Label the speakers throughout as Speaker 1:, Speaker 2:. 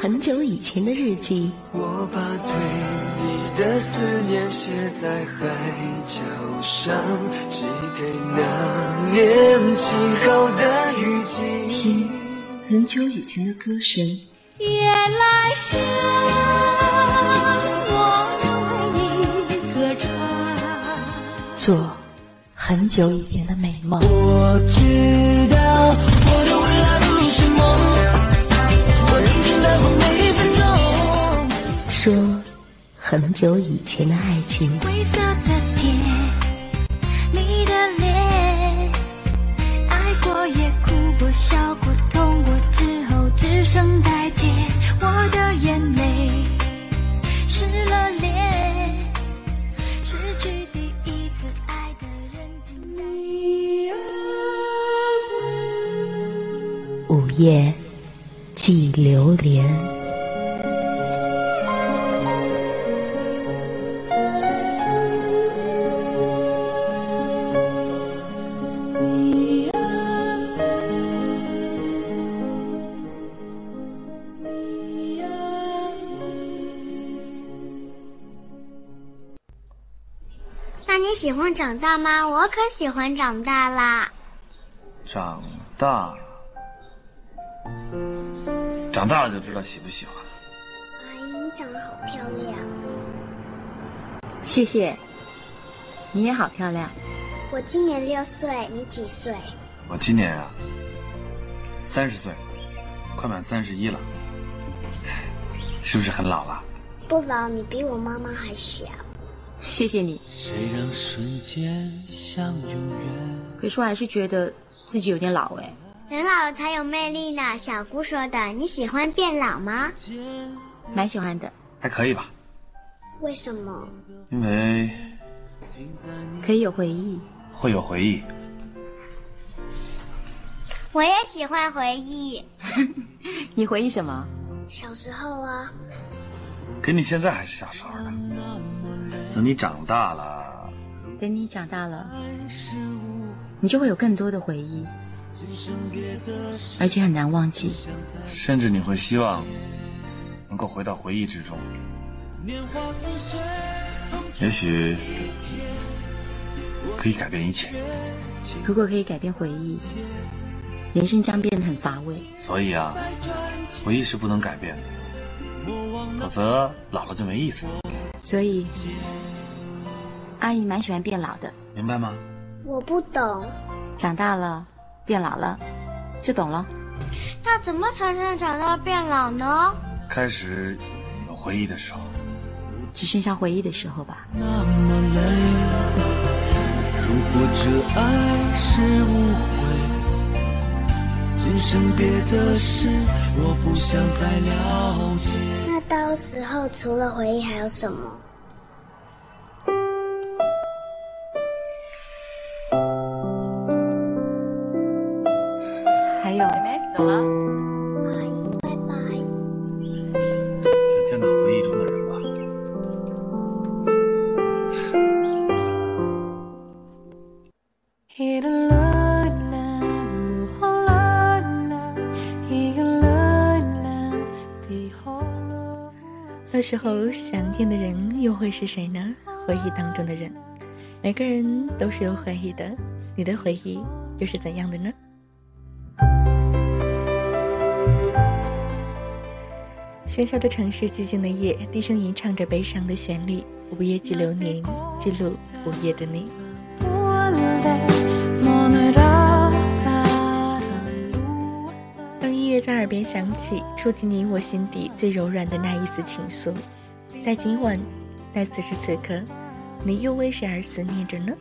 Speaker 1: 很久以前的日记。
Speaker 2: 我把对你的思念写在海角上，寄给那年轻后的雨季。
Speaker 1: 听很久以前的歌声。
Speaker 3: 夜来香，我为你歌唱。
Speaker 1: 做很久以前的美梦。
Speaker 2: 我知
Speaker 1: 很久以前的爱情。
Speaker 4: 喜欢长大吗？我可喜欢长大啦！
Speaker 5: 长大，长大了就知道喜不喜欢了。
Speaker 4: 阿姨，你长得好漂亮。
Speaker 6: 谢谢。你也好漂亮。
Speaker 4: 我今年六岁，你几岁？
Speaker 5: 我今年啊，三十岁，快满三十一了。是不是很老了？
Speaker 4: 不老，你比我妈妈还小。
Speaker 6: 谢谢你。可是我还是觉得自己有点老哎。
Speaker 4: 人老了才有魅力呢，小姑说的。你喜欢变老吗？
Speaker 6: 蛮喜欢的。
Speaker 5: 还可以吧。
Speaker 4: 为什么？
Speaker 5: 因为
Speaker 6: 可以有回忆。
Speaker 5: 会有回忆。
Speaker 4: 我也喜欢回忆。
Speaker 6: 你回忆什么？
Speaker 4: 小时候啊。
Speaker 5: 可你现在还是小时候的。等你长大了，
Speaker 6: 等你长大了，你就会有更多的回忆，而且很难忘记。
Speaker 5: 甚至你会希望能够回到回忆之中。也许可以改变一切。
Speaker 6: 如果可以改变回忆，人生将变得很乏味。
Speaker 5: 所以啊，回忆是不能改变的，否则老了就没意思。
Speaker 6: 所以，阿姨蛮喜欢变老的，
Speaker 5: 明白吗？
Speaker 4: 我不懂。
Speaker 6: 长大了，变老了，就懂了。
Speaker 4: 那怎么才能长大变老呢？
Speaker 5: 开始有回忆的时候，
Speaker 6: 只剩下回忆的时候吧。
Speaker 2: 那么累，如果这爱是误会，今生别的事我不想再了解。到时候除了回忆还有什么？
Speaker 6: 还有，妹妹走了。
Speaker 4: 阿姨，拜拜。
Speaker 5: 想见到回忆中的人吧。
Speaker 7: 那时候想念的人又会是谁呢？回忆当中的人，每个人都是有回忆的。你的回忆又是怎样的呢？喧嚣的城市，寂静的夜，低声吟唱着悲伤的旋律。午夜记流年，记录午夜的你。边响起，触及你我心底最柔软的那一丝情愫。在今晚，在此时此刻，你又为谁而思念着呢？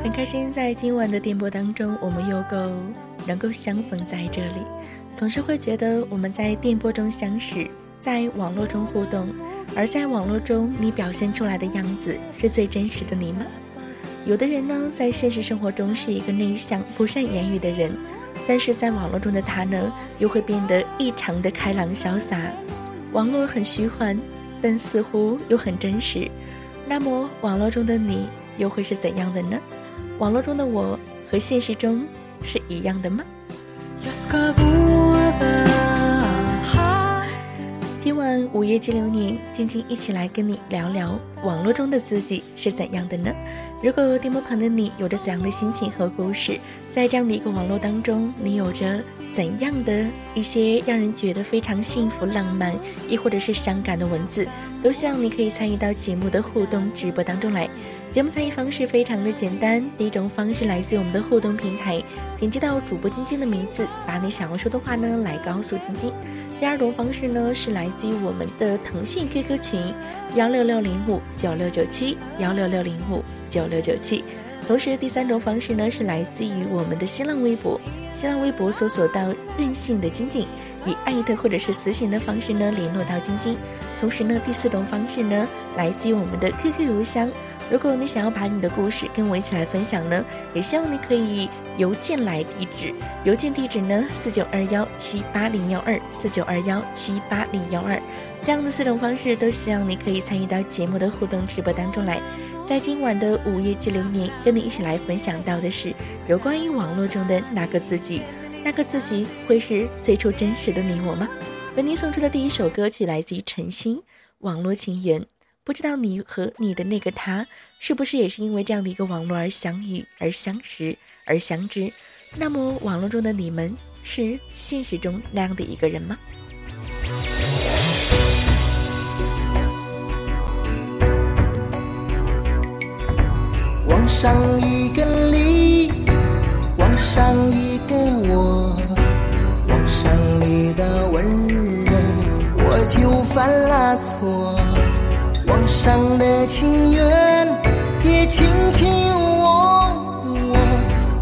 Speaker 7: 很开心，在今晚的电波当中，我们又够能够相逢在这里。总是会觉得我们在电波中相识，在网络中互动。而在网络中，你表现出来的样子是最真实的你吗？有的人呢，在现实生活中是一个内向、不善言语的人，但是在网络中的他呢，又会变得异常的开朗潇洒。网络很虚幻，但似乎又很真实。那么，网络中的你又会是怎样的呢？网络中的我和现实中是一样的吗？今晚午夜激流年，静静一起来跟你聊聊网络中的自己是怎样的呢？如果电波旁的你有着怎样的心情和故事，在这样的一个网络当中，你有着怎样的一些让人觉得非常幸福、浪漫，亦或者是伤感的文字，都希望你可以参与到节目的互动直播当中来。节目参与方式非常的简单，第一种方式来自于我们的互动平台，点击到主播晶晶的名字，把你想要说的话呢来告诉晶晶。第二种方式呢，是来自于我们的腾讯 QQ 群幺六六零五九六九七幺六六零五九六九七。同时，第三种方式呢，是来自于我们的新浪微博，新浪微博搜索到任性的晶晶，以艾特或者是私信的方式呢联络到晶晶。同时呢，第四种方式呢，来自于我们的 QQ 邮箱。如果你想要把你的故事跟我一起来分享呢，也希望你可以邮件来地址，邮件地址呢四九二幺七八零幺二四九二幺七八零幺二，这样的四种方式都希望你可以参与到节目的互动直播当中来。在今晚的午夜记流年，跟你一起来分享到的是有关于网络中的那个自己，那个自己会是最初真实的你我吗？为你送出的第一首歌曲来自于陈星，《网络情缘》。不知道你和你的那个他，是不是也是因为这样的一个网络而相遇、而相识、而相知？那么，网络中的你们是现实中那样的一个人吗？
Speaker 8: 网上一个你，网上一个我，网上你的温柔，我就犯了错。网上的情缘也卿卿我我，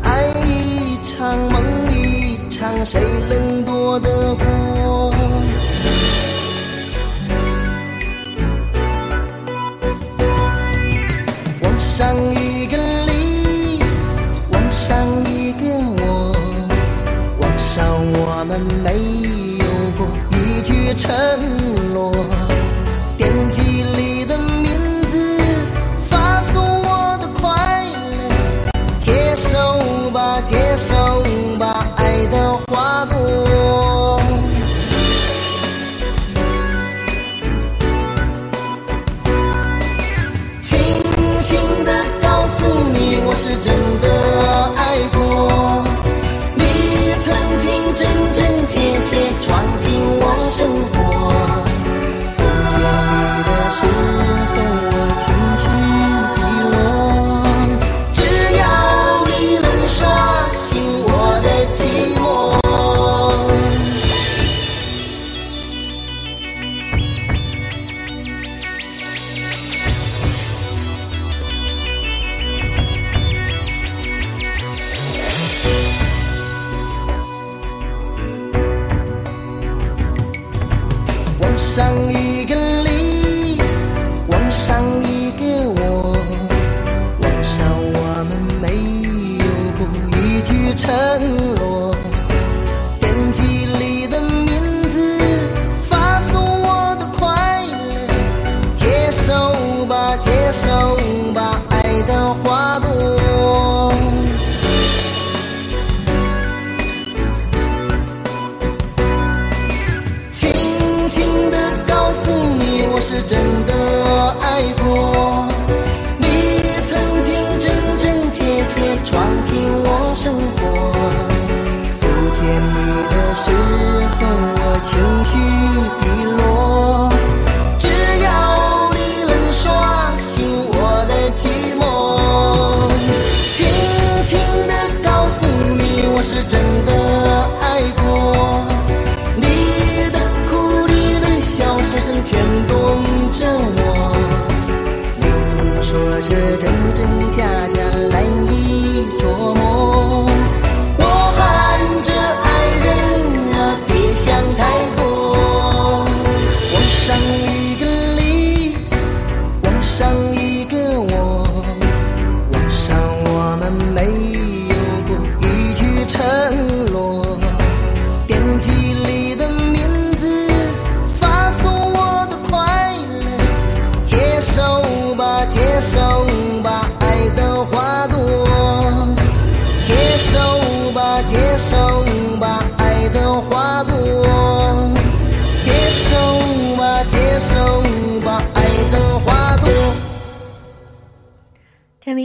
Speaker 8: 爱一场梦一场，谁能躲得过？网上一个你，网上一个我，网上我们没有过一句承诺。点击你的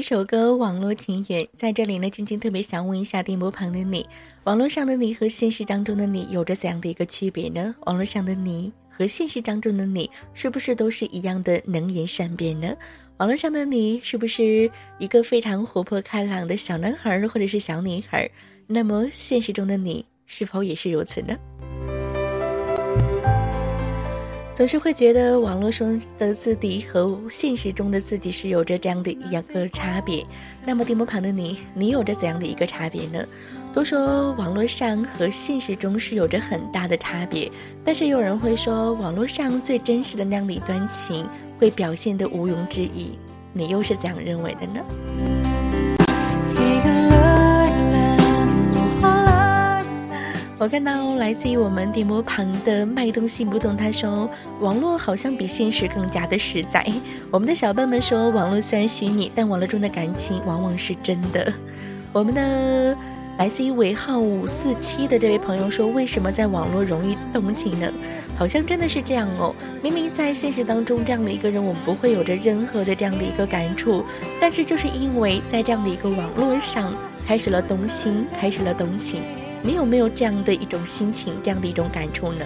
Speaker 7: 首歌《网络情缘》。在这里呢，静静特别想问一下电波旁的你：网络上的你和现实当中的你有着怎样的一个区别呢？网络上的你和现实当中的你是不是都是一样的能言善辩呢？网络上的你是不是一个非常活泼开朗的小男孩或者是小女孩？那么现实中的你是否也是如此呢？总是会觉得网络中的自己和现实中的自己是有着这样的一样个差别。那么电波旁的你，你有着怎样的一个差别呢？都说网络上和现实中是有着很大的差别，但是有人会说网络上最真实的那样的一段情会表现的毋庸置疑。你又是怎样认为的呢？我看到来自于我们电波旁的卖东西不懂，他说网络好像比现实更加的实在。我们的小伴们说，网络虽然虚拟，但网络中的感情往往是真的。我们的来自于尾号五四七的这位朋友说，为什么在网络容易动情呢？好像真的是这样哦。明明在现实当中这样的一个人，我们不会有着任何的这样的一个感触，但是就是因为在这样的一个网络上开始了动心，开始了动情。你有没有这样的一种心情，这样的一种感触呢？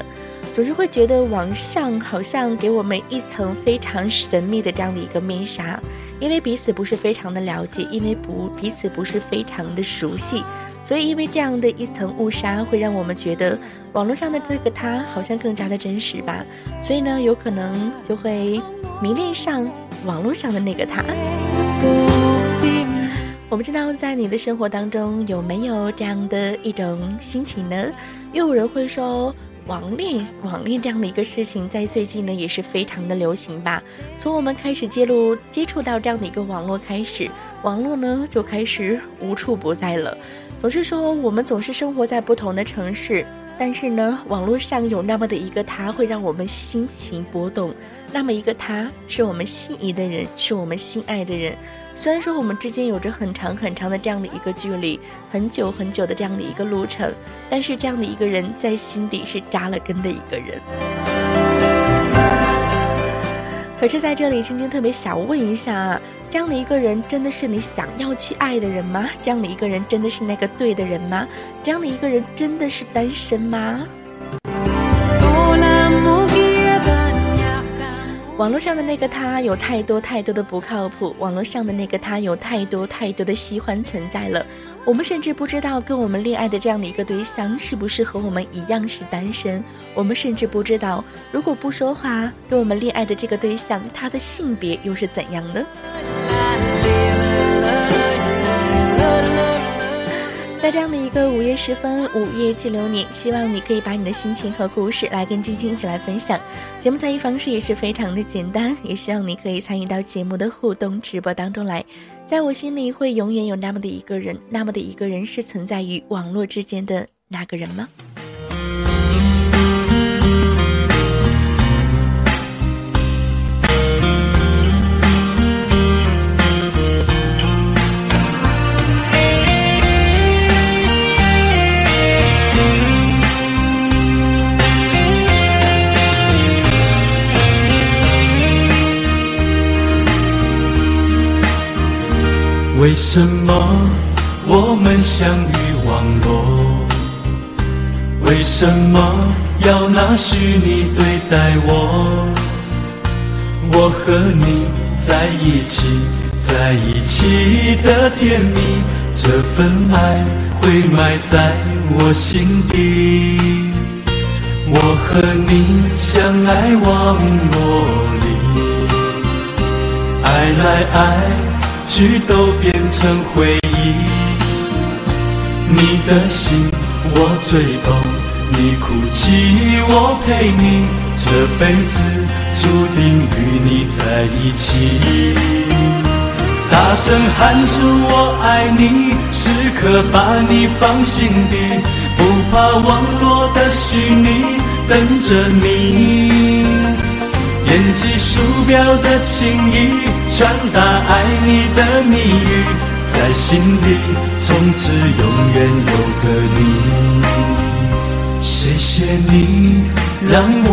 Speaker 7: 总是会觉得网上好像给我们一层非常神秘的这样的一个面纱，因为彼此不是非常的了解，因为不彼此不是非常的熟悉，所以因为这样的一层雾纱，会让我们觉得网络上的这个他好像更加的真实吧。所以呢，有可能就会迷恋上网络上的那个他。我不知道在你的生活当中有没有这样的一种心情呢？又有人会说网恋，网恋这样的一个事情，在最近呢也是非常的流行吧。从我们开始接入接触到这样的一个网络开始，网络呢就开始无处不在了。总是说我们总是生活在不同的城市，但是呢，网络上有那么的一个他，会让我们心情波动。那么一个他，是我们心仪的人，是我们心爱的人。虽然说我们之间有着很长很长的这样的一个距离，很久很久的这样的一个路程，但是这样的一个人在心底是扎了根的一个人。可是在这里，青青特别想问一下啊，这样的一个人真的是你想要去爱的人吗？这样的一个人真的是那个对的人吗？这样的一个人真的是单身吗？网络上的那个他有太多太多的不靠谱，网络上的那个他有太多太多的喜欢存在了，我们甚至不知道跟我们恋爱的这样的一个对象是不是和我们一样是单身，我们甚至不知道如果不说话，跟我们恋爱的这个对象他的性别又是怎样的。在这样的一个午夜时分，午夜记流年，希望你可以把你的心情和故事来跟晶晶一起来分享。节目参与方式也是非常的简单，也希望你可以参与到节目的互动直播当中来。在我心里，会永远有那么的一个人，那么的一个人是存在于网络之间的那个人吗？
Speaker 9: 为什么我们相遇网络？为什么要拿虚拟对待我？我和你在一起，在一起的甜蜜，这份爱会埋在我心底。我和你相爱网络里，爱来爱。去都变成回忆，你的心我最懂，你哭泣我陪你，这辈子注定与你在一起。大声喊出我爱你，时刻把你放心底，不怕网络的虚拟等着你。点击鼠标的情意，传达爱你的蜜语，在心里从此永远有个你。谢谢你让我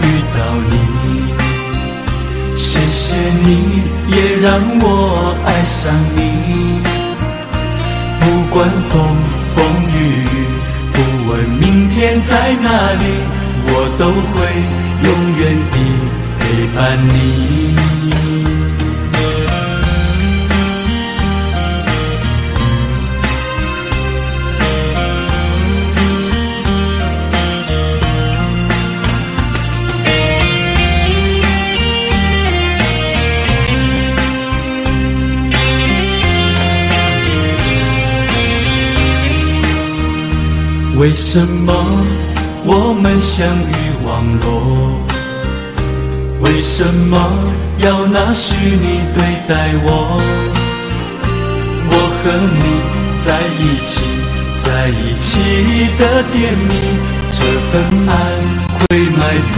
Speaker 9: 遇到你，谢谢你也让我爱上你。不管风风雨雨，不问明天在哪里，我都会永远的伴你。为什么我们相遇网络？为什么要拿虚拟对待我？我和你在一起，在一起的甜蜜，这份爱会埋在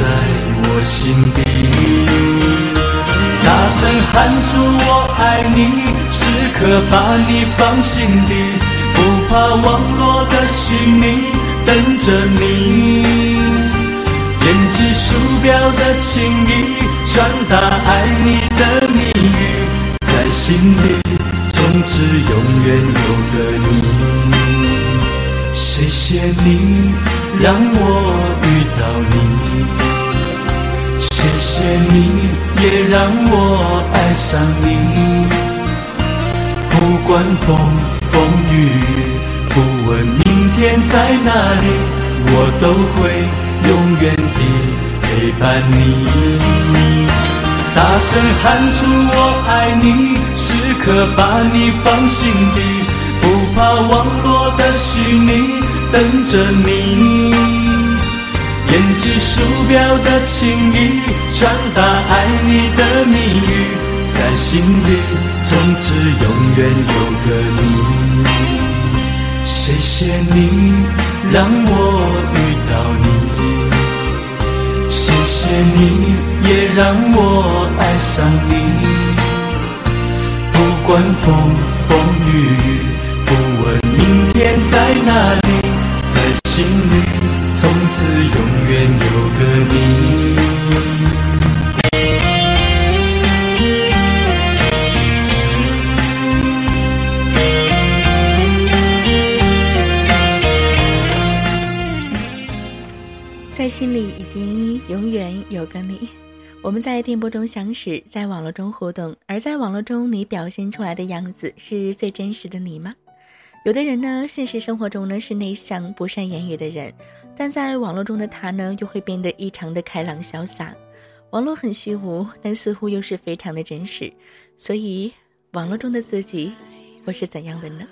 Speaker 9: 我心底。大声喊出我爱你，时刻把你放心底。不怕网络的虚拟等着你，点击鼠标的情意，传达爱你的蜜语，在心里从此永远有个你。谢谢你让我遇到你，谢谢你也让我爱上你，不管风。风雨雨，不问明天在哪里，我都会永远陪伴你。大声喊出我爱你，时刻把你放心底，不怕网络的虚拟等着你。点击鼠标的情意，传达爱你的蜜语，在心里。从此永远有个你，谢谢你让我遇到你，谢你也让我爱上你。不管风风雨雨，不问明天在哪里，
Speaker 7: 有个你，我们在电波中相识，在网络中互动，而在网络中你表现出来的样子是最真实的你吗？有的人呢，现实生活中呢是内向不善言语的人，但在网络中的他呢，就会变得异常的开朗潇洒。网络很虚无，但似乎又是非常的真实。所以，网络中的自己会是怎样的呢？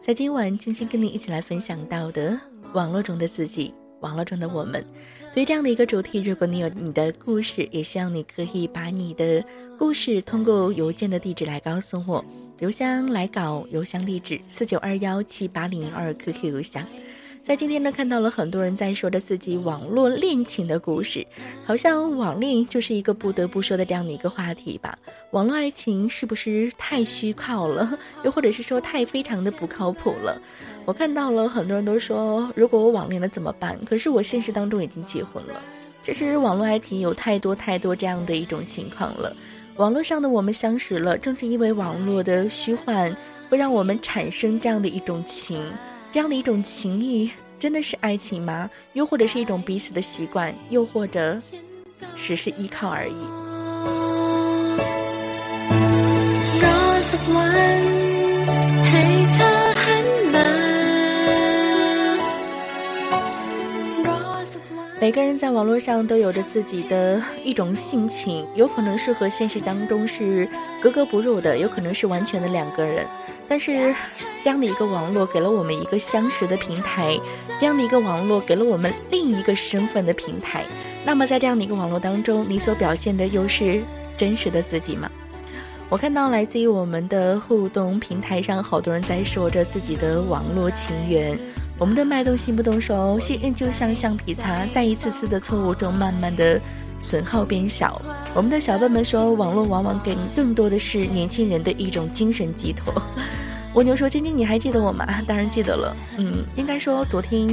Speaker 7: 在今晚静静跟你一起来分享到的网络中的自己。网络中的我们，对于这样的一个主题，如果你有你的故事，也希望你可以把你的故事通过邮件的地址来告诉我，邮箱来稿邮箱地址四九二幺七八零二 QQ 邮箱。在今天呢，看到了很多人在说着自己网络恋情的故事，好像网恋就是一个不得不说的这样的一个话题吧。网络爱情是不是太虚靠了？又或者是说太非常的不靠谱了？我看到了很多人都说，如果我网恋了怎么办？可是我现实当中已经结婚了。其实网络爱情有太多太多这样的一种情况了。网络上的我们相识了，正是因为网络的虚幻，会让我们产生这样的一种情。这样的一种情谊，真的是爱情吗？又或者是一种彼此的习惯，又或者只是依靠而已。每个人在网络上都有着自己的一种性情，有可能是和现实当中是格格不入的，有可能是完全的两个人。但是，这样的一个网络给了我们一个相识的平台，这样的一个网络给了我们另一个身份的平台。那么，在这样的一个网络当中，你所表现的又是真实的自己吗？我看到来自于我们的互动平台上，好多人在说着自己的网络情缘。我们的脉动心不动手，信任就像橡皮擦，在一次次的错误中，慢慢的损耗变小。我们的小笨笨说，网络往往给更多的是年轻人的一种精神寄托。蜗牛说：“晶晶，你还记得我吗？当然记得了。嗯，应该说昨天，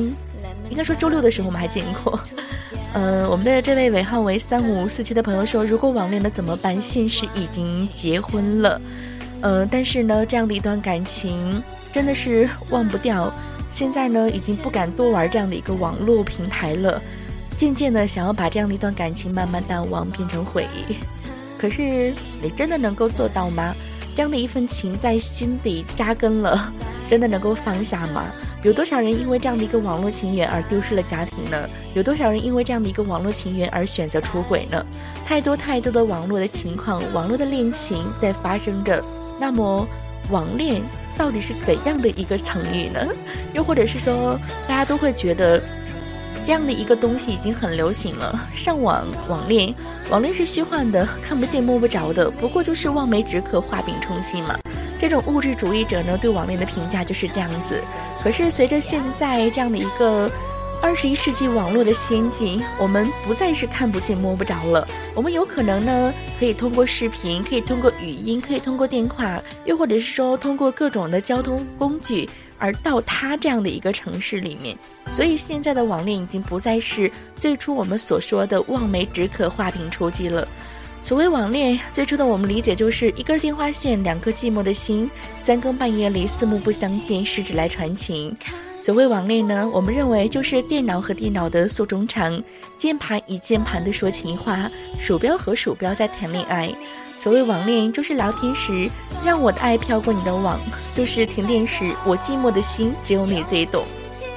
Speaker 7: 应该说周六的时候我们还见过。呃，我们的这位尾号为三五四七的朋友说，如果网恋的怎么办？现实已经结婚了，呃，但是呢，这样的一段感情真的是忘不掉。现在呢，已经不敢多玩这样的一个网络平台了，渐渐的想要把这样的一段感情慢慢淡忘，变成回忆。可是你真的能够做到吗？这样的一份情在心底扎根了，真的能够放下吗？有多少人因为这样的一个网络情缘而丢失了家庭呢？有多少人因为这样的一个网络情缘而选择出轨呢？太多太多的网络的情况，网络的恋情在发生着。那么，网恋到底是怎样的一个成语呢？又或者是说，大家都会觉得这样的一个东西已经很流行了，上网网恋，网恋是虚幻的，看不见摸不着的，不过就是望梅止渴，画饼充饥嘛。这种物质主义者呢，对网恋的评价就是这样子。可是随着现在这样的一个二十一世纪网络的先进，我们不再是看不见摸不着了。我们有可能呢，可以通过视频，可以通过语音，可以通过电话，又或者是说通过各种的交通工具，而到他这样的一个城市里面。所以现在的网恋已经不再是最初我们所说的望梅止渴、画饼充饥了。所谓网恋，最初的我们理解就是一根电话线，两颗寂寞的心，三更半夜里四目不相见，十指来传情。所谓网恋呢，我们认为就是电脑和电脑的诉衷肠，键盘与键盘的说情话，鼠标和鼠标在谈恋爱。所谓网恋，就是聊天时让我的爱飘过你的网，就是停电时我寂寞的心只有你最懂。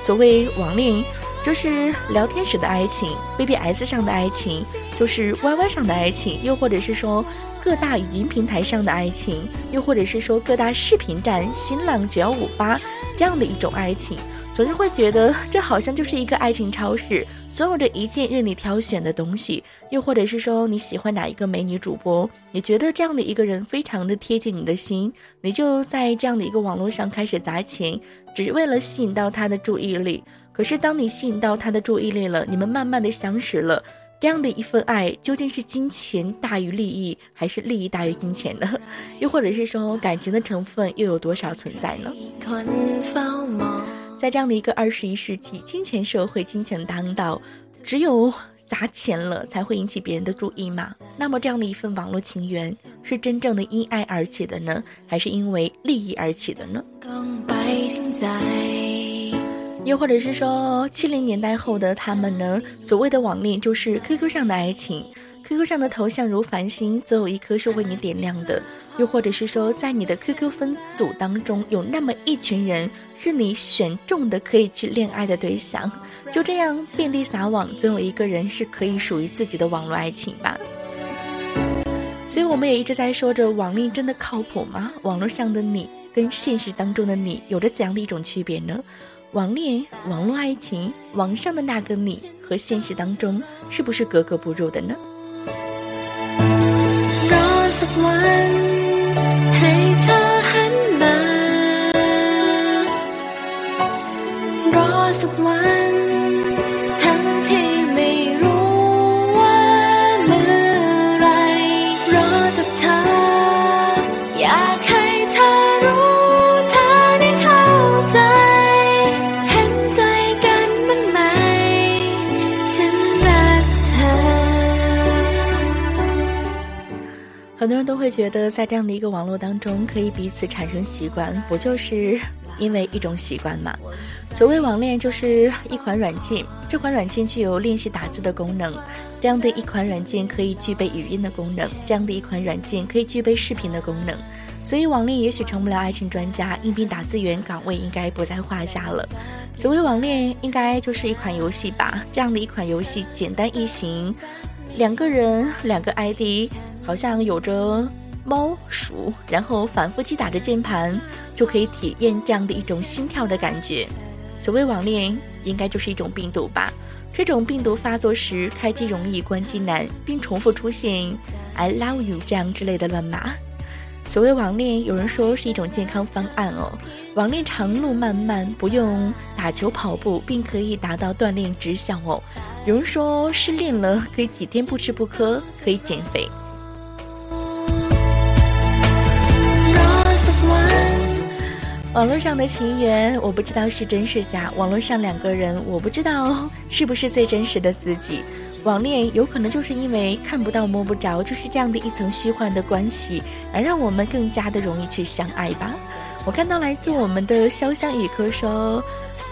Speaker 7: 所谓网恋，就是聊天时的爱情，BBS 上的爱情。就是 YY 上的爱情，又或者是说各大语音平台上的爱情，又或者是说各大视频站、新浪九幺五八这样的一种爱情，总是会觉得 这好像就是一个爱情超市，所有的一件任你挑选的东西，又或者是说你喜欢哪一个美女主播，你觉得这样的一个人非常的贴近你的心，你就在这样的一个网络上开始砸钱，只是为了吸引到他的注意力。可是当你吸引到他的注意力了，你们慢慢的相识了。这样的一份爱，究竟是金钱大于利益，还是利益大于金钱呢？又或者是说，感情的成分又有多少存在呢？在这样的一个二十一世纪，金钱社会，金钱当道，只有砸钱了才会引起别人的注意吗？那么，这样的一份网络情缘，是真正的因爱而起的呢，还是因为利益而起的呢？又或者是说，七零年代后的他们呢？所谓的网恋就是 QQ 上的爱情，QQ 上的头像如繁星，总有一颗是为你点亮的。又或者是说，在你的 QQ 分组当中，有那么一群人是你选中的可以去恋爱的对象。就这样遍地撒网，总有一个人是可以属于自己的网络爱情吧。所以我们也一直在说着，网恋真的靠谱吗？网络上的你跟现实当中的你有着怎样的一种区别呢？网恋、网络爱情，网上的那个你和现实当中是不是格格不入的呢？很多人都会觉得，在这样的一个网络当中，可以彼此产生习惯，不就是因为一种习惯嘛？所谓网恋，就是一款软件，这款软件具有练习打字的功能，这样的一款软件可以具备语音的功能，这样的一款软件可以具备视频的功能。所以，网恋也许成不了爱情专家，应聘打字员岗位应该不在话下了。所谓网恋，应该就是一款游戏吧？这样的一款游戏，简单易行，两个人，两个 ID。好像有着猫鼠，然后反复击打着键盘，就可以体验这样的一种心跳的感觉。所谓网恋，应该就是一种病毒吧？这种病毒发作时，开机容易，关机难，并重复出现 “I love you” 这样之类的乱码。所谓网恋，有人说是一种健康方案哦。网恋长路漫漫，不用打球跑步，并可以达到锻炼之效哦。有人说失恋了，可以几天不吃不喝，可以减肥。网络上的情缘，我不知道是真是假。网络上两个人，我不知道 是不是最真实的自己。网恋有可能就是因为看不到摸不着，就是这样的一层虚幻的关系，而让我们更加的容易去相爱吧。我看到来自我们的潇湘雨科说，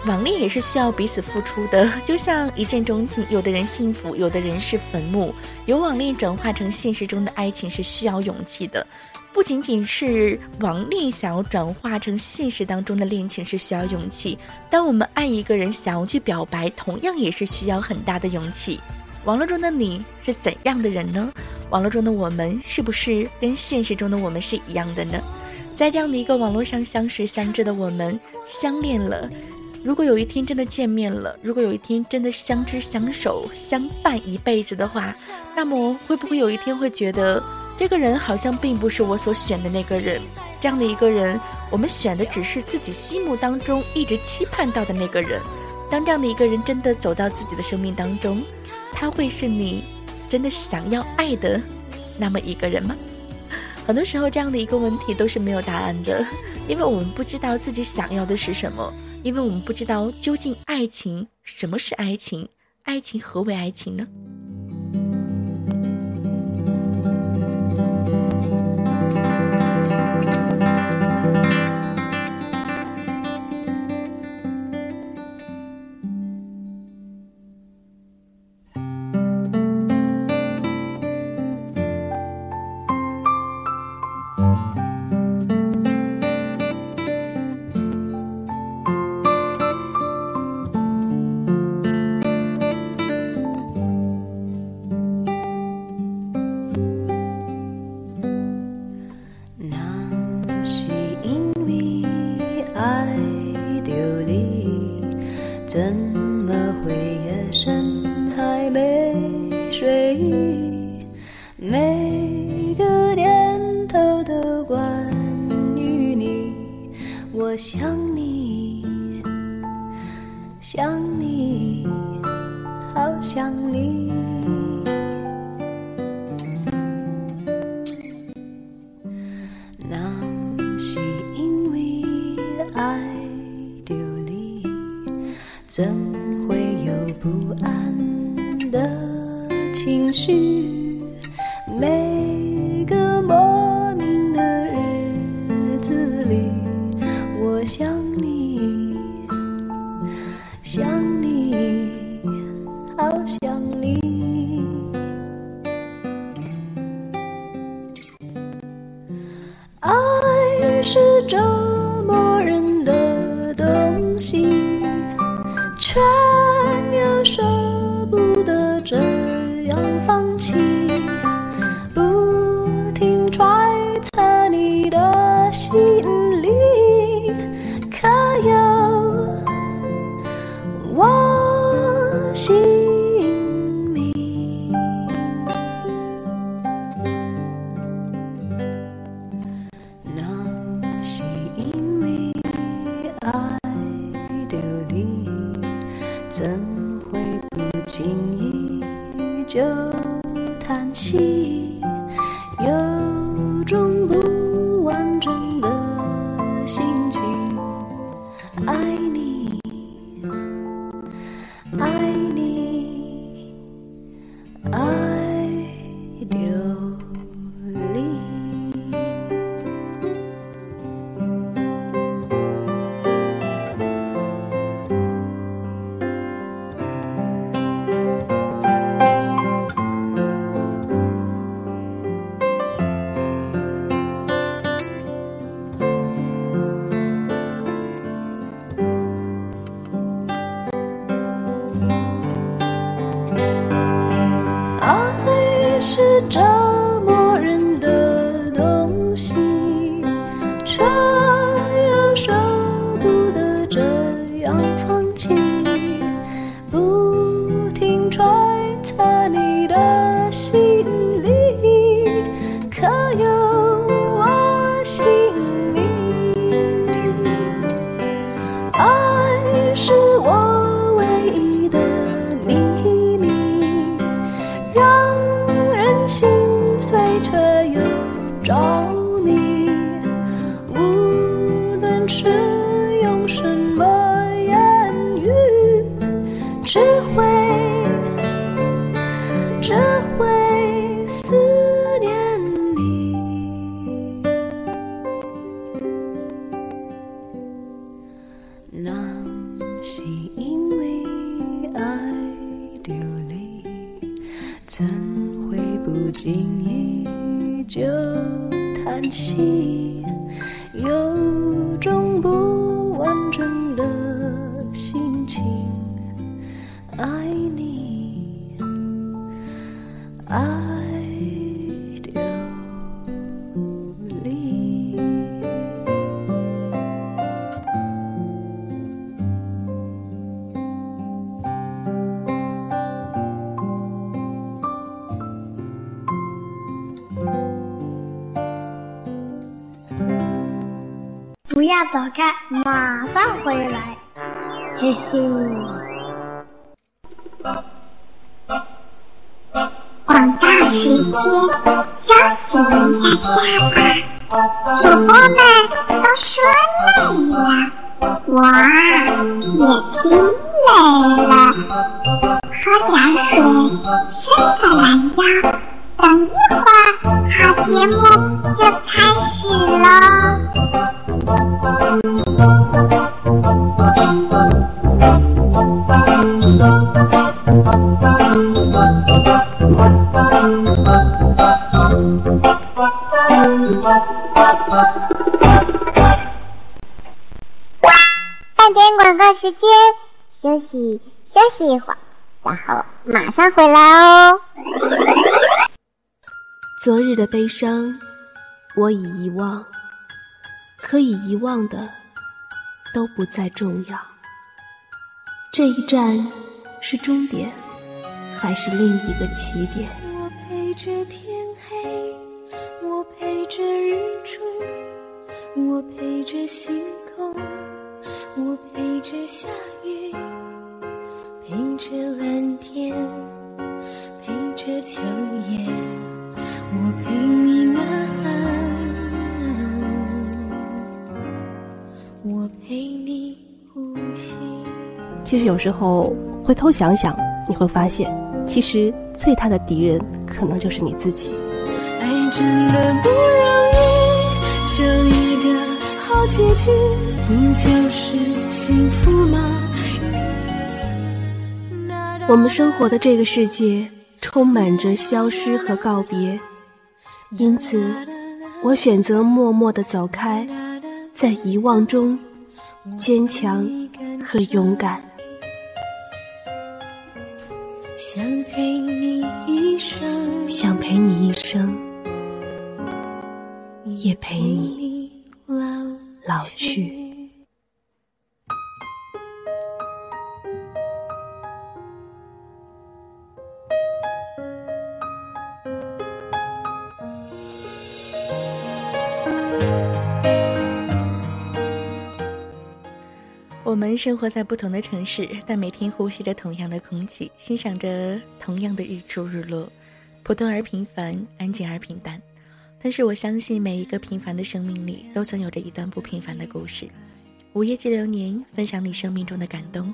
Speaker 7: 网恋也是需要彼此付出的，就像一见钟情，有的人幸福，有的人是坟墓。由网恋转化成现实中的爱情是需要勇气的。不仅仅是网恋想要转化成现实当中的恋情是需要勇气，当我们爱一个人想要去表白，同样也是需要很大的勇气。网络中的你是怎样的人呢？网络中的我们是不是跟现实中的我们是一样的呢？在这样的一个网络上相识相知的我们相恋了，如果有一天真的见面了，如果有一天真的相知相守相伴一辈子的话，那么会不会有一天会觉得？这个人好像并不是我所选的那个人，这样的一个人，我们选的只是自己心目当中一直期盼到的那个人。当这样的一个人真的走到自己的生命当中，他会是你真的想要爱的那么一个人吗？很多时候，这样的一个问题都是没有答案的，因为我们不知道自己想要的是什么，因为我们不知道究竟爱情什么是爱情，爱情何为爱情呢？
Speaker 10: 想你。
Speaker 4: 半点广告时间，休息休息一会儿，然后马上回来哦。
Speaker 11: 昨日的悲伤，我已遗忘。可以遗忘的都不再重要。这一站是终点，还是另一个起点？
Speaker 10: 我陪着天我陪着星空，我陪着下雨，陪着蓝天，陪着秋叶，我陪你呐喊。我陪你呼吸。
Speaker 11: 其实有时候回头想想，你会发现，其实最大的敌人可能就是你自己。
Speaker 10: 爱真的不容易，好结局，不就是幸福吗？
Speaker 11: 我们生活的这个世界充满着消失和告别，因此，我选择默默的走开。在遗忘中，坚强和勇敢。
Speaker 10: 想陪你一生，
Speaker 11: 想陪你一生，也陪你老去。
Speaker 7: 我们生活在不同的城市，但每天呼吸着同样的空气，欣赏着同样的日出日落，普通而平凡，安静而平淡。但是我相信，每一个平凡的生命里，都曾有着一段不平凡的故事。午夜寄流年，分享你生命中的感动。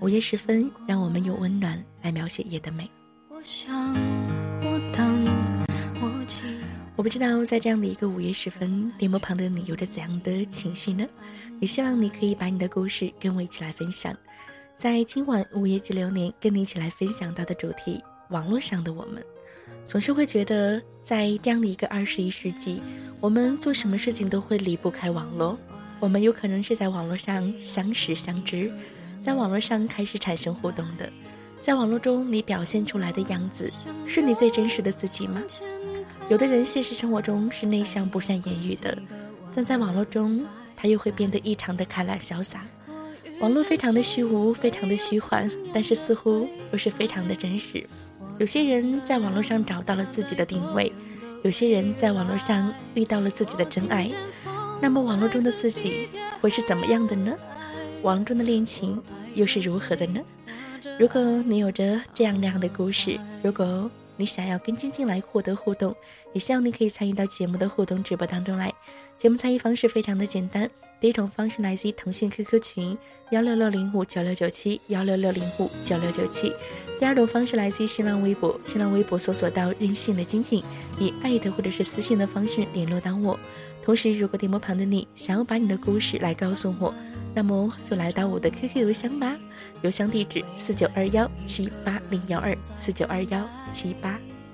Speaker 7: 午夜时分，让我们用温暖来描写夜的美。
Speaker 10: 我想，我等，我记。
Speaker 7: 我不知道，在这样的一个午夜时分，电波旁的你有着怎样的情绪呢？也希望你可以把你的故事跟我一起来分享，在今晚午夜记流年跟你一起来分享到的主题：网络上的我们，总是会觉得在这样的一个二十一世纪，我们做什么事情都会离不开网络。我们有可能是在网络上相识相知，在网络上开始产生互动的，在网络中你表现出来的样子，是你最真实的自己吗？有的人现实生活中是内向不善言语的，但在网络中。他又会变得异常的开朗潇洒，网络非常的虚无，非常的虚幻，但是似乎又是非常的真实。有些人在网络上找到了自己的定位，有些人在网络上遇到了自己的真爱。那么网络中的自己会是怎么样的呢？网络中的恋情又是如何的呢？如果你有着这样那样的故事，如果你想要跟晶晶来获得互动，也希望你可以参与到节目的互动直播当中来。节目参与方式非常的简单，第一种方式来自于腾讯 QQ 群幺六六零五九六九七幺六六零五九六九七，第二种方式来自于新浪微博，新浪微博搜索到任性的晶晶，以艾特或者是私信的方式联络到我。同时，如果电波旁的你想要把你的故事来告诉我，那么就来到我的 QQ 邮箱吧邮箱地址四九二幺七八零幺二四九二幺七八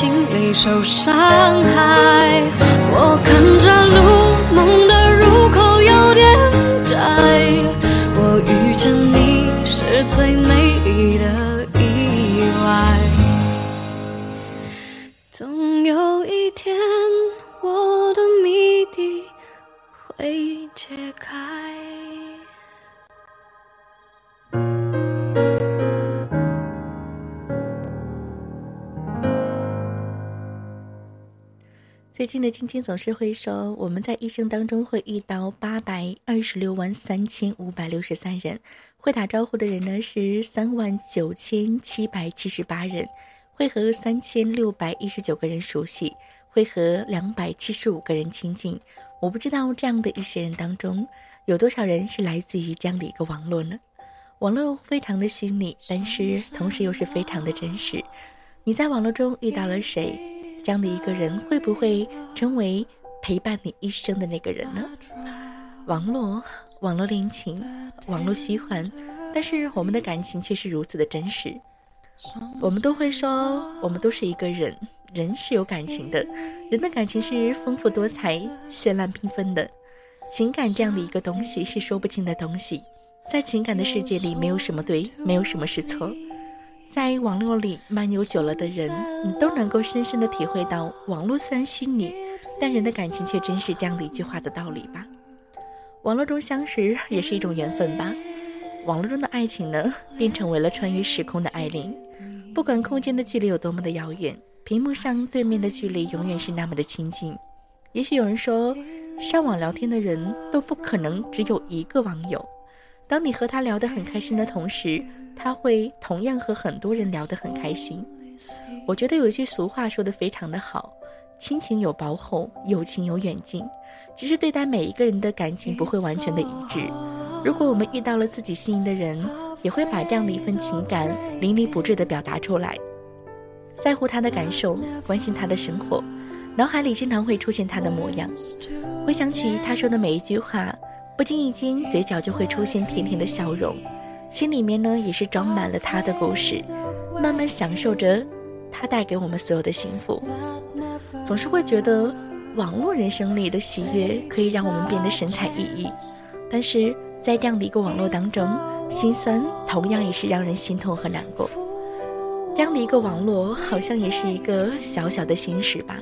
Speaker 12: 心里受伤害。我看
Speaker 7: 近的晶晶总是会说，我们在一生当中会遇到八百二十六万三千五百六十三人，会打招呼的人呢是三万九千七百七十八人，会和三千六百一十九个人熟悉，会和两百七十五个人亲近。我不知道这样的一些人当中，有多少人是来自于这样的一个网络呢？网络非常的虚拟，但是同时又是非常的真实。你在网络中遇到了谁？这样的一个人会不会成为陪伴你一生的那个人呢？网络，网络恋情，网络虚幻，但是我们的感情却是如此的真实。我们都会说，我们都是一个人，人是有感情的，人的感情是丰富多彩、绚烂缤纷的。情感这样的一个东西是说不清的东西，在情感的世界里，没有什么对，没有什么是错。在网络里漫游久了的人，你都能够深深的体会到，网络虽然虚拟，但人的感情却真是这样的一句话的道理吧。网络中相识也是一种缘分吧。网络中的爱情呢，便成为了穿越时空的爱恋。不管空间的距离有多么的遥远，屏幕上对面的距离永远是那么的亲近。也许有人说，上网聊天的人都不可能只有一个网友。当你和他聊得很开心的同时，他会同样和很多人聊得很开心。我觉得有一句俗话说得非常的好：亲情有薄厚，友情有远近。其实对待每一个人的感情不会完全的一致。如果我们遇到了自己心仪的人，也会把这样的一份情感淋漓不至的表达出来，在乎他的感受，关心他的生活，脑海里经常会出现他的模样，回想起他说的每一句话，不经意间嘴角就会出现甜甜的笑容。心里面呢，也是装满了他的故事，慢慢享受着他带给我们所有的幸福。总是会觉得网络人生里的喜悦可以让我们变得神采奕奕，但是在这样的一个网络当中，心酸同样也是让人心痛和难过。这样的一个网络，好像也是一个小小的心事吧。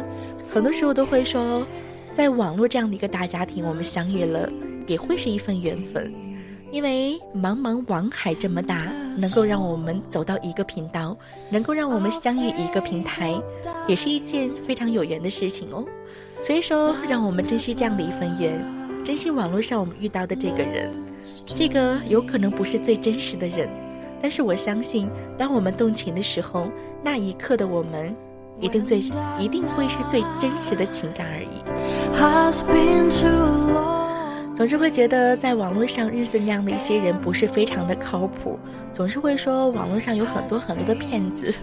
Speaker 7: 很多时候都会说，在网络这样的一个大家庭，我们相遇了，也会是一份缘分。因为茫茫网海这么大，能够让我们走到一个频道，能够让我们相遇一个平台，也是一件非常有缘的事情哦。所以说，让我们珍惜这样的一份缘，珍惜网络上我们遇到的这个人。这个有可能不是最真实的人，但是我相信，当我们动情的时候，那一刻的我们，一定最一定会是最真实的情感而已。Has been too long. 总是会觉得在网络上认识那样的一些人不是非常的靠谱，总是会说网络上有很多很多的骗子。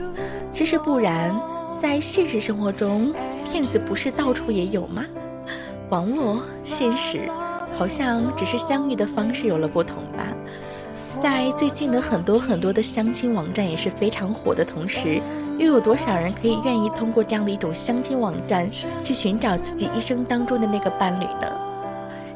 Speaker 7: 其实不然，在现实生活中，骗子不是到处也有吗？网络现实好像只是相遇的方式有了不同吧。在最近的很多很多的相亲网站也是非常火的同时，又有多少人可以愿意通过这样的一种相亲网站去寻找自己一生当中的那个伴侣呢？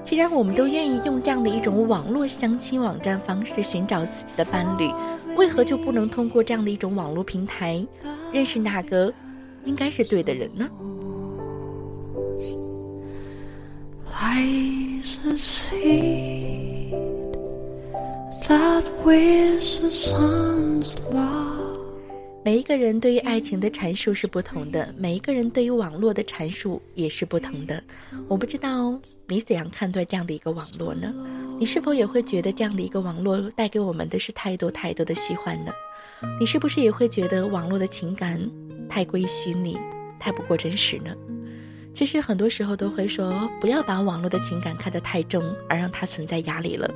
Speaker 7: 既然我们都愿意用这样的一种网络相亲网站方式寻找自己的伴侣，为何就不能通过这样的一种网络平台认识那个应该是对的人呢？每一个人对于爱情的阐述是不同的，每一个人对于网络的阐述也是不同的。我不知道你怎样看待这样的一个网络呢？你是否也会觉得这样的一个网络带给我们的是太多太多的喜欢呢？你是不是也会觉得网络的情感太过于虚拟，太不过真实呢？其实很多时候都会说，不要把网络的情感看得太重，而让它存在压力了；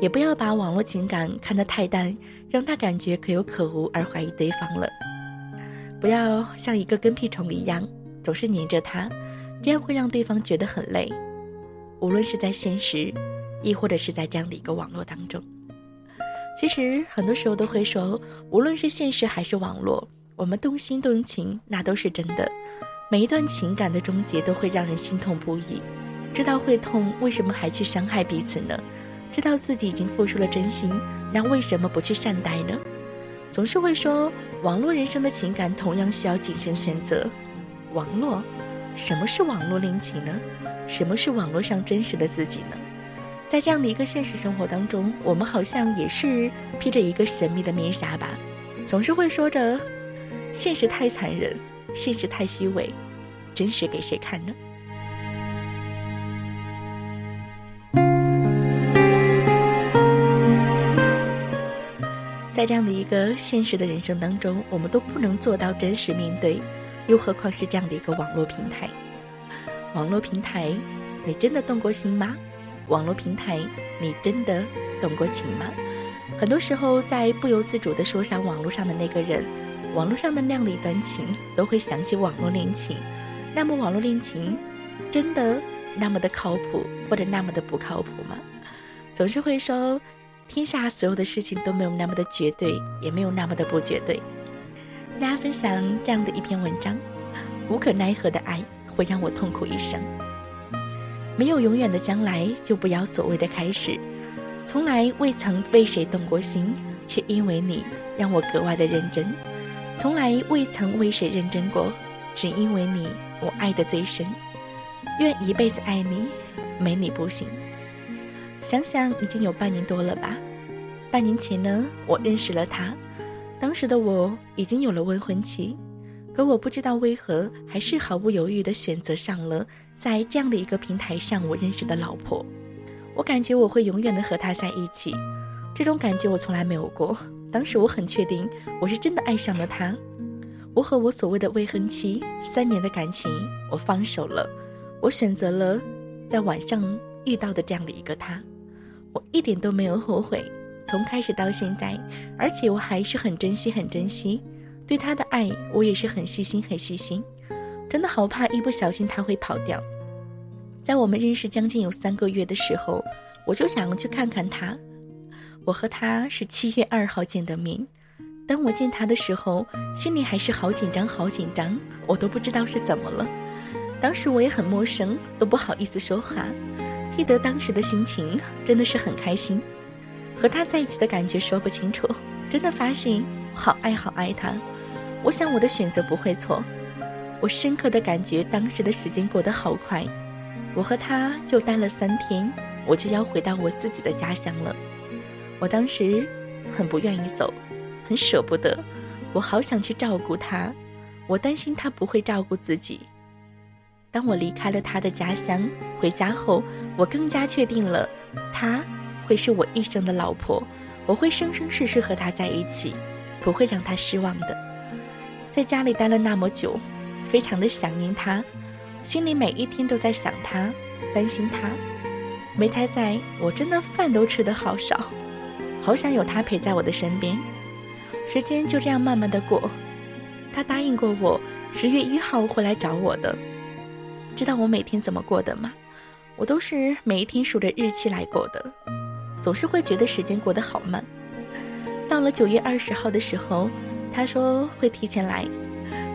Speaker 7: 也不要把网络情感看得太淡，让他感觉可有可无而怀疑对方了。不要像一个跟屁虫一样，总是黏着他，这样会让对方觉得很累。无论是在现实，亦或者是在这样的一个网络当中，其实很多时候都会说，无论是现实还是网络，我们动心动情，那都是真的。每一段情感的终结都会让人心痛不已，知道会痛，为什么还去伤害彼此呢？知道自己已经付出了真心，那为什么不去善待呢？总是会说，网络人生的情感同样需要谨慎选择。网络，什么是网络恋情呢？什么是网络上真实的自己呢？在这样的一个现实生活当中，我们好像也是披着一个神秘的面纱吧，总是会说着，现实太残忍。现实太虚伪，真实给谁看呢？在这样的一个现实的人生当中，我们都不能做到真实面对，又何况是这样的一个网络平台？网络平台，你真的动过心吗？网络平台，你真的动过情吗？很多时候，在不由自主的说上网络上的那个人。网络上的那样的一段情，都会想起网络恋情。那么，网络恋情真的那么的靠谱，或者那么的不靠谱吗？总是会说，天下所有的事情都没有那么的绝对，也没有那么的不绝对。大家分享这样的一篇文章：无可奈何的爱会让我痛苦一生。没有永远的将来，就不要所谓的开始。从来未曾为谁动过心，却因为你让我格外的认真。从来未曾为谁认真过，只因为你，我爱的最深。愿一辈子爱你，没你不行。想想已经有半年多了吧。半年前呢，我认识了他，当时的我已经有了未婚妻，可我不知道为何，还是毫不犹豫地选择上了在这样的一个平台上我认识的老婆。我感觉我会永远的和他在一起，这种感觉我从来没有过。当时我很确定，我是真的爱上了他。我和我所谓的未婚妻三年的感情，我放手了。我选择了在晚上遇到的这样的一个他，我一点都没有后悔。从开始到现在，而且我还是很珍惜，很珍惜对他的爱。我也是很细心，很细心。真的好怕一不小心他会跑掉。在我们认识将近有三个月的时候，我就想去看看他。我和他是七月二号见的面，当我见他的时候，心里还是好紧张，好紧张，我都不知道是怎么了。当时我也很陌生，都不好意思说话。记得当时的心情真的是很开心，和他在一起的感觉说不清楚。真的发现好爱好爱他，我想我的选择不会错。我深刻的感觉当时的时间过得好快，我和他就待了三天，我就要回到我自己的家乡了。我当时很不愿意走，很舍不得，我好想去照顾他，我担心他不会照顾自己。当我离开了他的家乡，回家后，我更加确定了，他会是我一生的老婆，我会生生世世和他在一起，不会让他失望的。在家里待了那么久，非常的想念他，心里每一天都在想他，担心他。没他在，我真的饭都吃得好少。好想有他陪在我的身边，时间就这样慢慢的过。他答应过我，十月一号会来找我的。知道我每天怎么过的吗？我都是每一天数着日期来过的，总是会觉得时间过得好慢。到了九月二十号的时候，他说会提前来。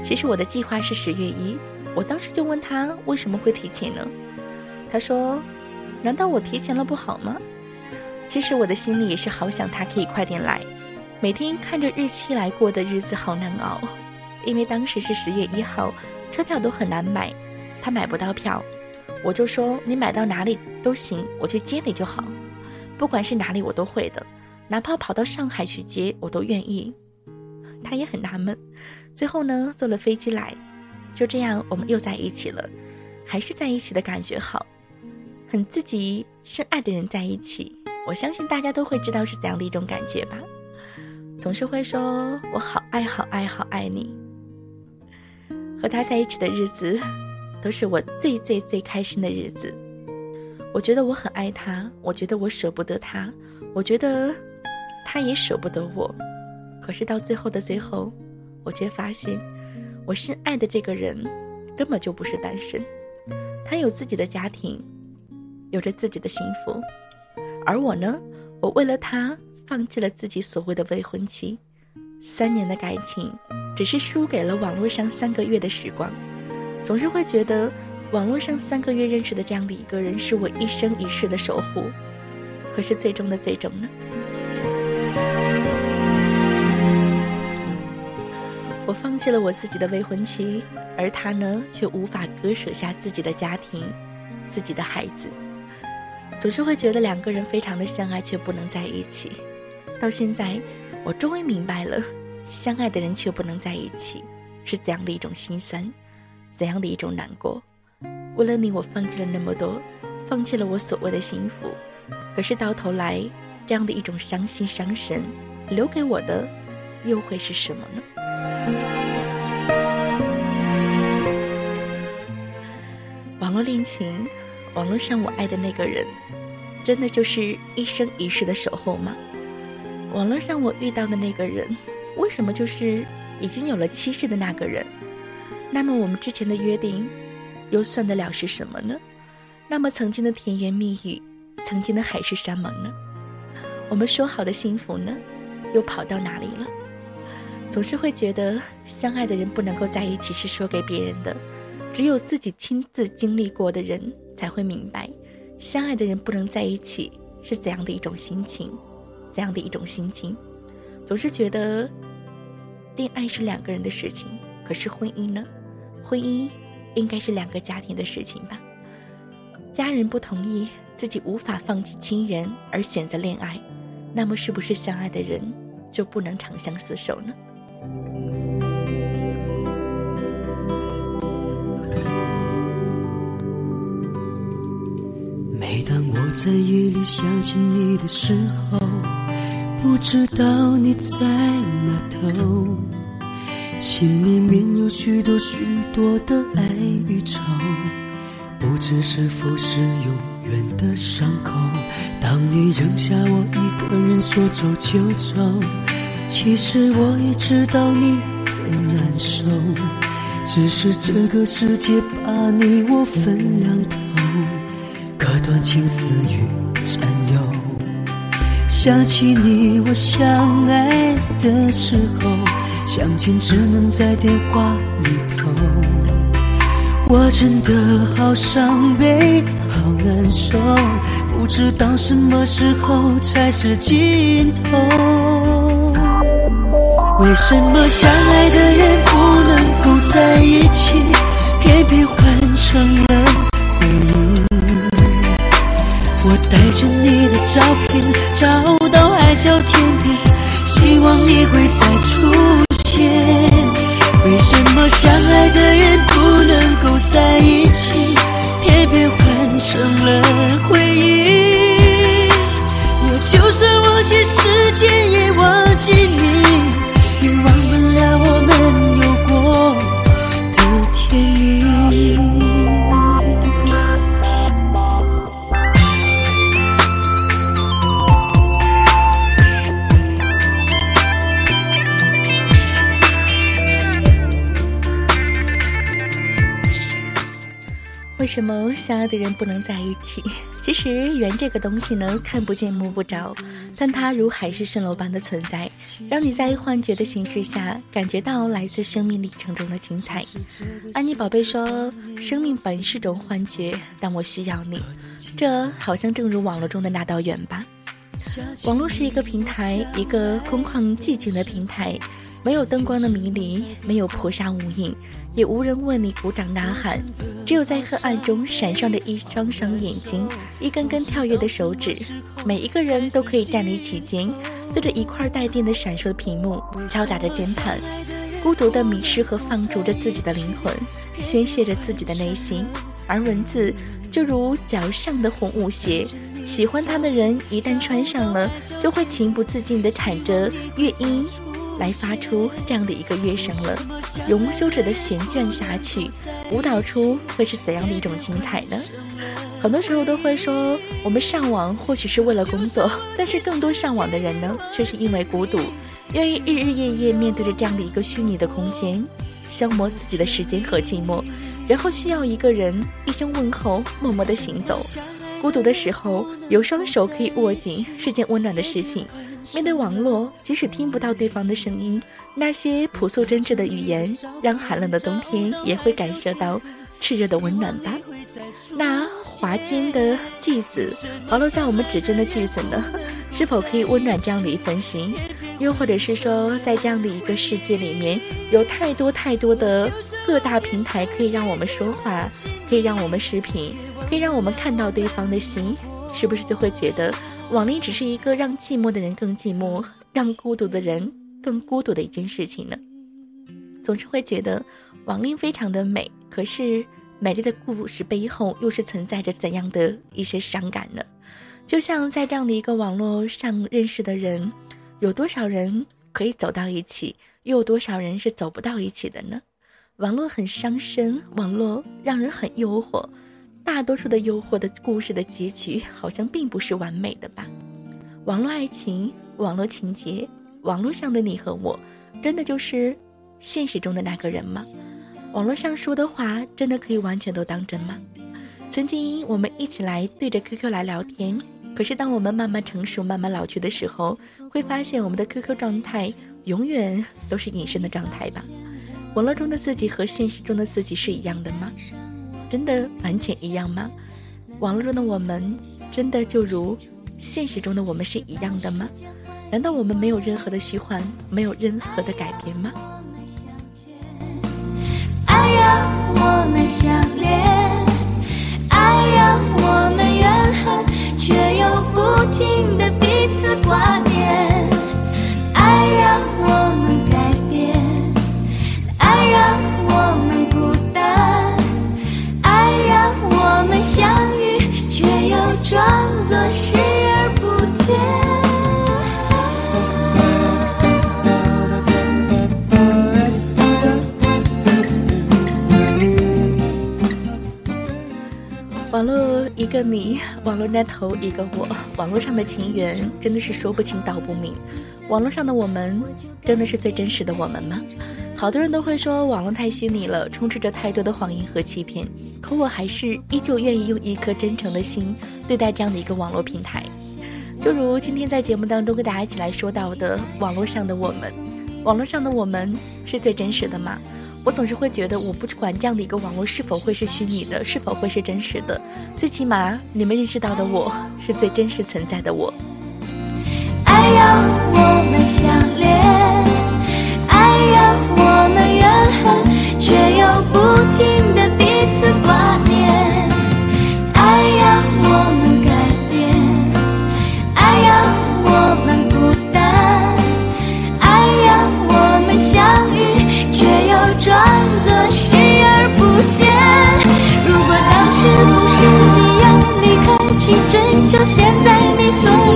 Speaker 7: 其实我的计划是十月一，我当时就问他为什么会提前呢？他说：“难道我提前了不好吗？”其实我的心里也是好想他可以快点来，每天看着日期来过的日子好难熬，因为当时是十月一号，车票都很难买，他买不到票，我就说你买到哪里都行，我去接你就好，不管是哪里我都会的。哪怕跑到上海去接，我都愿意。他也很纳闷。最后呢，坐了飞机来，就这样我们又在一起了，还是在一起的感觉好，很自己深爱的人在一起。我相信大家都会知道是怎样的一种感觉吧。总是会说我好爱好爱好爱你。和他在一起的日子，都是我最最最开心的日子。我觉得我很爱他，我觉得我舍不得他，我觉得他也舍不得我。可是到最后的最后，我却发现，我深爱的这个人根本就不是单身，他有自己的家庭，有着自己的幸福。而我呢，我为了他。放弃了自己所谓的未婚妻，三年的感情，只是输给了网络上三个月的时光。总是会觉得，网络上三个月认识的这样的一个人，是我一生一世的守护。可是最终的最终呢？我放弃了我自己的未婚妻，而他呢，却无法割舍下自己的家庭，自己的孩子。总是会觉得两个人非常的相爱，却不能在一起。到现在，我终于明白了，相爱的人却不能在一起，是怎样的一种心酸，怎样的一种难过。为了你，我放弃了那么多，放弃了我所谓的幸福。可是到头来，这样的一种伤心伤神，留给我的，又会是什么呢？网络恋情，网络上我爱的那个人，真的就是一生一世的守候吗？网络上我遇到的那个人，为什么就是已经有了妻室的那个人？那么我们之前的约定，又算得了是什么呢？那么曾经的甜言蜜语，曾经的海誓山盟呢？我们说好的幸福呢，又跑到哪里了？总是会觉得相爱的人不能够在一起是说给别人的，只有自己亲自经历过的人才会明白，相爱的人不能在一起是怎样的一种心情。怎样的一种心情，总是觉得恋爱是两个人的事情，可是婚姻呢？婚姻应该是两个家庭的事情吧？家人不同意，自己无法放弃亲人而选择恋爱，那么是不是相爱的人就不能长相厮守呢？
Speaker 10: 每当我在夜里想起你的时候。不知道你在哪头，心里面有许多许多的爱与愁，不知是否是永远的伤口。当你扔下我一个人说走就走，其实我也知道你很难受，只是这个世界把你我分两头，隔断情丝与占有。想起你我相爱的时候，相见只能在电话里头。我真的好伤悲，好难受，不知道什么时候才是尽头。为什么相爱的人不能够在一起，偏偏换成了回忆？我带着你的照片找到海角天边，希望你会再出爱的人不能在一起？
Speaker 7: 其实缘这个东西呢，看不见摸不着，但它如海市蜃楼般的存在，让你在幻觉的形式下感觉到来自生命历程中的精彩。安妮宝贝说：“生命本是种幻觉，但我需要你。”这好像正如网络中的那道缘吧。网络是一个平台，一个空旷寂静的平台。没有灯光的迷离，没有婆娑无影，也无人为你鼓掌呐喊，只有在黑暗中闪烁的一双双眼睛，一根根跳跃的手指。每一个人都可以站立其间，对着一块带电的闪烁的屏幕敲打着键盘，孤独的迷失和放逐着自己的灵魂，宣泄着自己的内心。而文字就如脚上的红舞鞋。喜欢它的人一旦穿上了，就会情不自禁地踩着乐音，来发出这样的一个乐声了。永无休止的旋转下去，舞蹈出会是怎样的一种精彩呢？很多时候都会说，我们上网或许是为了工作，但是更多上网的人呢，却是因为孤独，愿意日日夜夜面对着这样的一个虚拟的空间，消磨自己的时间和寂寞，然后需要一个人一声问候，默默的行走。孤独的时候，有双手可以握紧是件温暖的事情。面对网络，即使听不到对方的声音，那些朴素真挚的语言，让寒冷的冬天也会感受到炽热的温暖吧。那华间的句子，滑落在我们指尖的句子呢？是否可以温暖这样的一份心？又或者是说，在这样的一个世界里面，有太多太多的各大平台可以让我们说话，可以让我们视频。可以让我们看到对方的心，是不是就会觉得网恋只是一个让寂寞的人更寂寞，让孤独的人更孤独的一件事情呢？总是会觉得网恋非常的美，可是美丽的故事背后又是存在着怎样的一些伤感呢？就像在这样的一个网络上认识的人，有多少人可以走到一起，又有多少人是走不到一起的呢？网络很伤身，网络让人很诱惑。大多数的诱惑的故事的结局好像并不是完美的吧？网络爱情、网络情节、网络上的你和我，真的就是现实中的那个人吗？网络上说的话真的可以完全都当真吗？曾经我们一起来对着 QQ 来聊天，可是当我们慢慢成熟、慢慢老去的时候，会发现我们的 QQ 状态永远都是隐身的状态吧？网络中的自己和现实中的自己是一样的吗？真的完全一样吗？网络中的我们真的就如现实中的我们是一样的吗？难道我们没有任何的虚幻，没有任何的改变吗？
Speaker 1: 爱让我们相恋，爱让我们怨恨，却又不停的彼此挂念。做视而不见。
Speaker 7: 一个你，网络那头一个我，网络上的情缘真的是说不清道不明。网络上的我们，真的是最真实的我们吗？好多人都会说网络太虚拟了，充斥着太多的谎言和欺骗。可我还是依旧愿意用一颗真诚的心对待这样的一个网络平台。就如今天在节目当中跟大家一起来说到的，网络上的我们，网络上的我们是最真实的吗？我总是会觉得，我不管这样的一个网络是否会是虚拟的，是否会是真实的，最起码你们认识到的我是最真实存在的我。
Speaker 1: 爱让我们相恋。爱让我们怨恨，却又不停的就现在你
Speaker 7: 送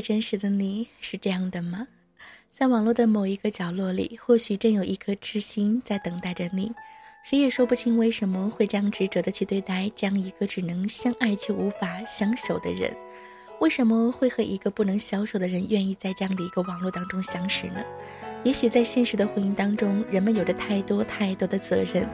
Speaker 7: 真实的你是这样的吗？在网络的某一个角落里，或许真有一颗痴心在等待着你。谁也说不清为什么会这样执着的去对待这样一个只能相爱却无法相守的人。为什么会和一个不能相守的人愿意在这样的一个网络当中相识呢？也许在现实的婚姻当中，人们有着太多太多的责任，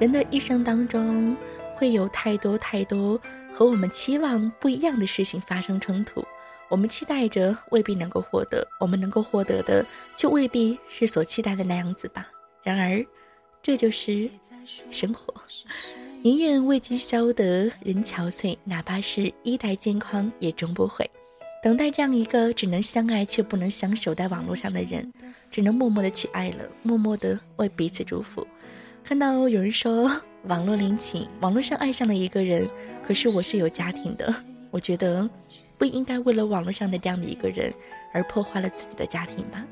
Speaker 7: 人的一生当中会有太多太多和我们期望不一样的事情发生冲突。我们期待着未必能够获得，我们能够获得的却未必是所期待的那样子吧。然而，这就是生活。宁愿位居消得人憔悴，哪怕是衣带渐宽，也终不悔。等待这样一个只能相爱却不能相守在网络上的人，只能默默的去爱了，默默的为彼此祝福。看到有人说网络恋情，网络上爱上了一个人，可是我是有家庭的，我觉得。不应该为了网络上的这样的一个人而破坏了自己的家庭吧？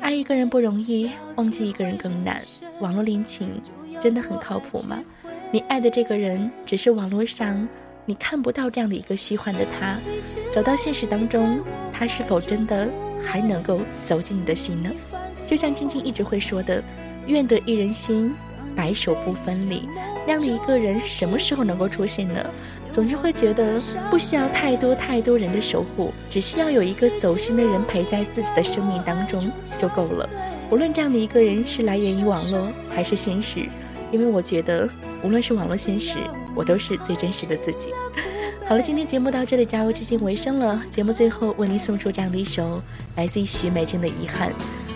Speaker 7: 爱一个人不容易，忘记一个人更难。网络恋情真的很靠谱吗？你爱的这个人只是网络上你看不到这样的一个虚幻的他，走到现实当中，他是否真的还能够走进你的心呢？就像晶晶一直会说的：“愿得一人心，白首不分离。”这样的一个人什么时候能够出现呢？总是会觉得不需要太多太多人的守护，只需要有一个走心的人陪在自己的生命当中就够了。无论这样的一个人是来源于网络还是现实，因为我觉得无论是网络现实，我都是最真实的自己。好了，今天节目到这里，加入接近尾声了。节目最后为您送出这样的一首来自于许美静的《遗憾》，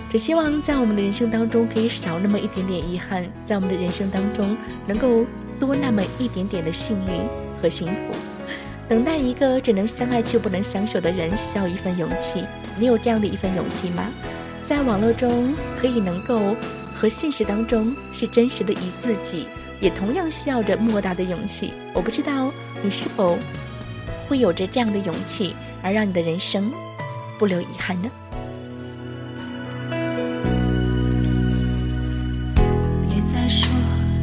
Speaker 7: 只希望在我们的人生当中可以少那么一点点遗憾，在我们的人生当中能够多那么一点点的幸运。和幸福，等待一个只能相爱却不能相守的人，需要一份勇气。你有这样的一份勇气吗？在网络中可以能够和现实当中是真实的以自己，也同样需要着莫大的勇气。我不知道你是否会有着这样的勇气，而让你的人生不留遗憾呢？
Speaker 1: 别再说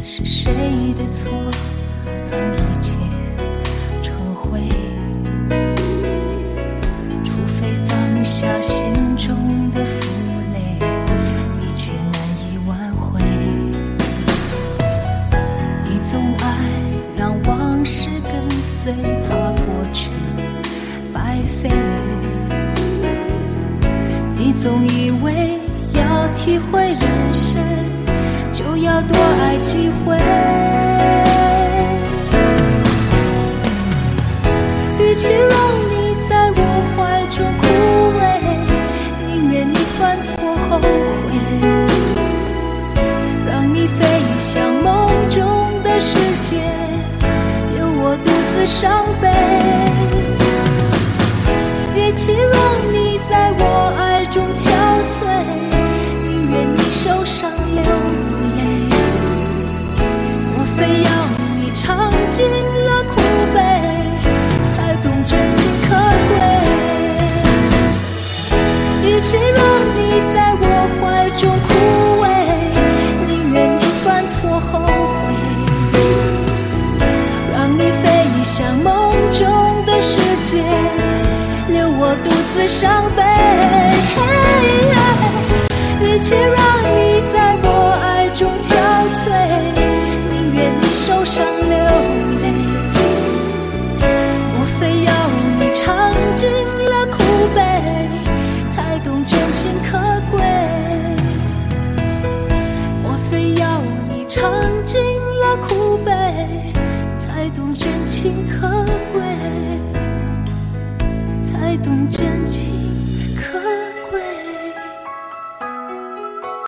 Speaker 1: 是谁的错，跟随，怕过去白费。你总以为要体会人生，就要多爱几回。与其伤悲。与其让你在我爱中憔悴，宁愿你受伤伤悲，与其让你